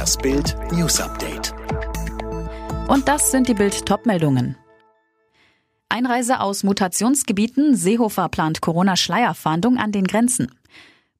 Das Bild News Update. Und das sind die Bild Topmeldungen. Einreise aus Mutationsgebieten. Seehofer plant Corona-Schleierfahndung an den Grenzen.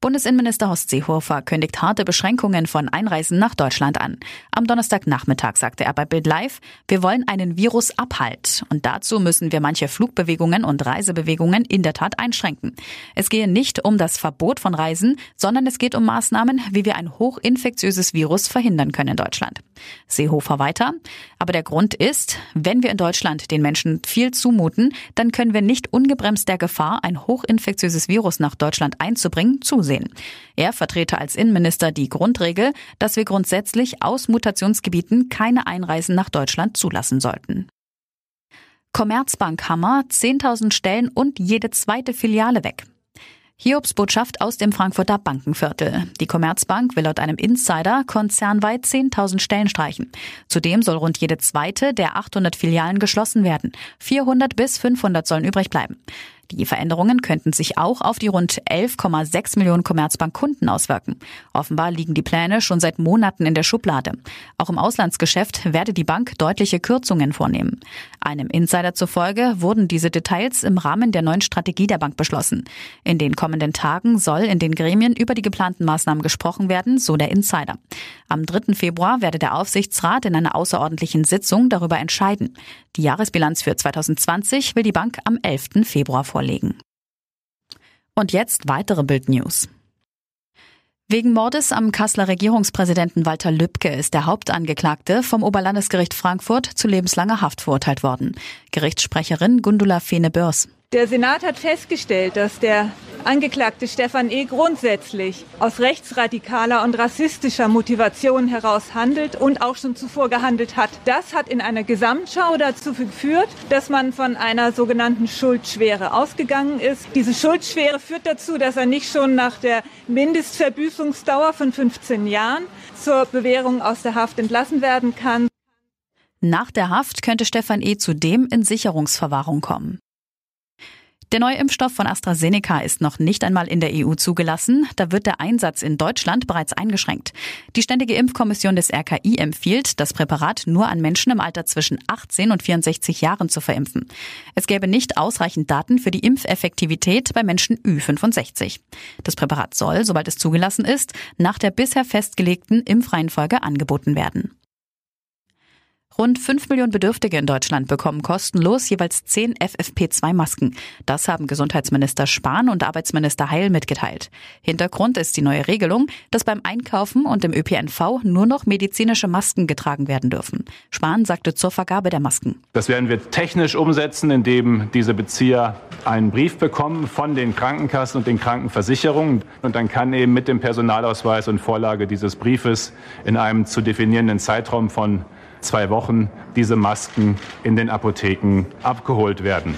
Bundesinnenminister Horst Seehofer kündigt harte Beschränkungen von Einreisen nach Deutschland an. Am Donnerstagnachmittag sagte er bei Bild Live, wir wollen einen Virusabhalt und dazu müssen wir manche Flugbewegungen und Reisebewegungen in der Tat einschränken. Es gehe nicht um das Verbot von Reisen, sondern es geht um Maßnahmen, wie wir ein hochinfektiöses Virus verhindern können in Deutschland. Seehofer weiter, aber der Grund ist, wenn wir in Deutschland den Menschen viel zumuten, dann können wir nicht ungebremst der Gefahr, ein hochinfektiöses Virus nach Deutschland einzubringen, zusehen sehen. Er vertrete als Innenminister die Grundregel, dass wir grundsätzlich aus Mutationsgebieten keine Einreisen nach Deutschland zulassen sollten. Commerzbank Hammer, 10.000 Stellen und jede zweite Filiale weg. Hiobs Botschaft aus dem Frankfurter Bankenviertel. Die Commerzbank will laut einem Insider konzernweit 10.000 Stellen streichen. Zudem soll rund jede zweite der 800 Filialen geschlossen werden. 400 bis 500 sollen übrig bleiben. Die Veränderungen könnten sich auch auf die rund 11,6 Millionen Commerzbank-Kunden auswirken. Offenbar liegen die Pläne schon seit Monaten in der Schublade. Auch im Auslandsgeschäft werde die Bank deutliche Kürzungen vornehmen. Einem Insider zufolge wurden diese Details im Rahmen der neuen Strategie der Bank beschlossen. In den kommenden Tagen soll in den Gremien über die geplanten Maßnahmen gesprochen werden, so der Insider. Am 3. Februar werde der Aufsichtsrat in einer außerordentlichen Sitzung darüber entscheiden. Die Jahresbilanz für 2020 will die Bank am 11. Februar vorlegen vorlegen. Und jetzt weitere Bild-News. Wegen Mordes am Kasseler Regierungspräsidenten Walter Lübcke ist der Hauptangeklagte vom Oberlandesgericht Frankfurt zu lebenslanger Haft verurteilt worden. Gerichtssprecherin Gundula Fehne-Börs. Der Senat hat festgestellt, dass der Angeklagte Stefan E. grundsätzlich aus rechtsradikaler und rassistischer Motivation heraus handelt und auch schon zuvor gehandelt hat. Das hat in einer Gesamtschau dazu geführt, dass man von einer sogenannten Schuldschwere ausgegangen ist. Diese Schuldschwere führt dazu, dass er nicht schon nach der Mindestverbüßungsdauer von 15 Jahren zur Bewährung aus der Haft entlassen werden kann. Nach der Haft könnte Stefan E. zudem in Sicherungsverwahrung kommen. Der neue Impfstoff von AstraZeneca ist noch nicht einmal in der EU zugelassen. Da wird der Einsatz in Deutschland bereits eingeschränkt. Die Ständige Impfkommission des RKI empfiehlt, das Präparat nur an Menschen im Alter zwischen 18 und 64 Jahren zu verimpfen. Es gäbe nicht ausreichend Daten für die Impfeffektivität bei Menschen Ü65. Das Präparat soll, sobald es zugelassen ist, nach der bisher festgelegten Impfreihenfolge angeboten werden. Rund 5 Millionen Bedürftige in Deutschland bekommen kostenlos jeweils 10 FFP2-Masken. Das haben Gesundheitsminister Spahn und Arbeitsminister Heil mitgeteilt. Hintergrund ist die neue Regelung, dass beim Einkaufen und im ÖPNV nur noch medizinische Masken getragen werden dürfen. Spahn sagte zur Vergabe der Masken. Das werden wir technisch umsetzen, indem diese Bezieher einen Brief bekommen von den Krankenkassen und den Krankenversicherungen. Und dann kann eben mit dem Personalausweis und Vorlage dieses Briefes in einem zu definierenden Zeitraum von zwei Wochen diese Masken in den Apotheken abgeholt werden.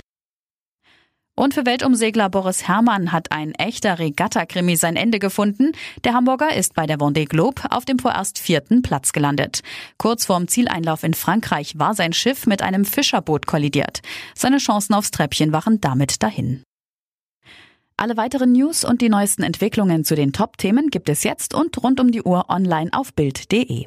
Und für Weltumsegler Boris Herrmann hat ein echter Regatta-Krimi sein Ende gefunden. Der Hamburger ist bei der Vendée Globe auf dem vorerst vierten Platz gelandet. Kurz vorm Zieleinlauf in Frankreich war sein Schiff mit einem Fischerboot kollidiert. Seine Chancen aufs Treppchen waren damit dahin. Alle weiteren News und die neuesten Entwicklungen zu den Top-Themen gibt es jetzt und rund um die Uhr online auf Bild.de.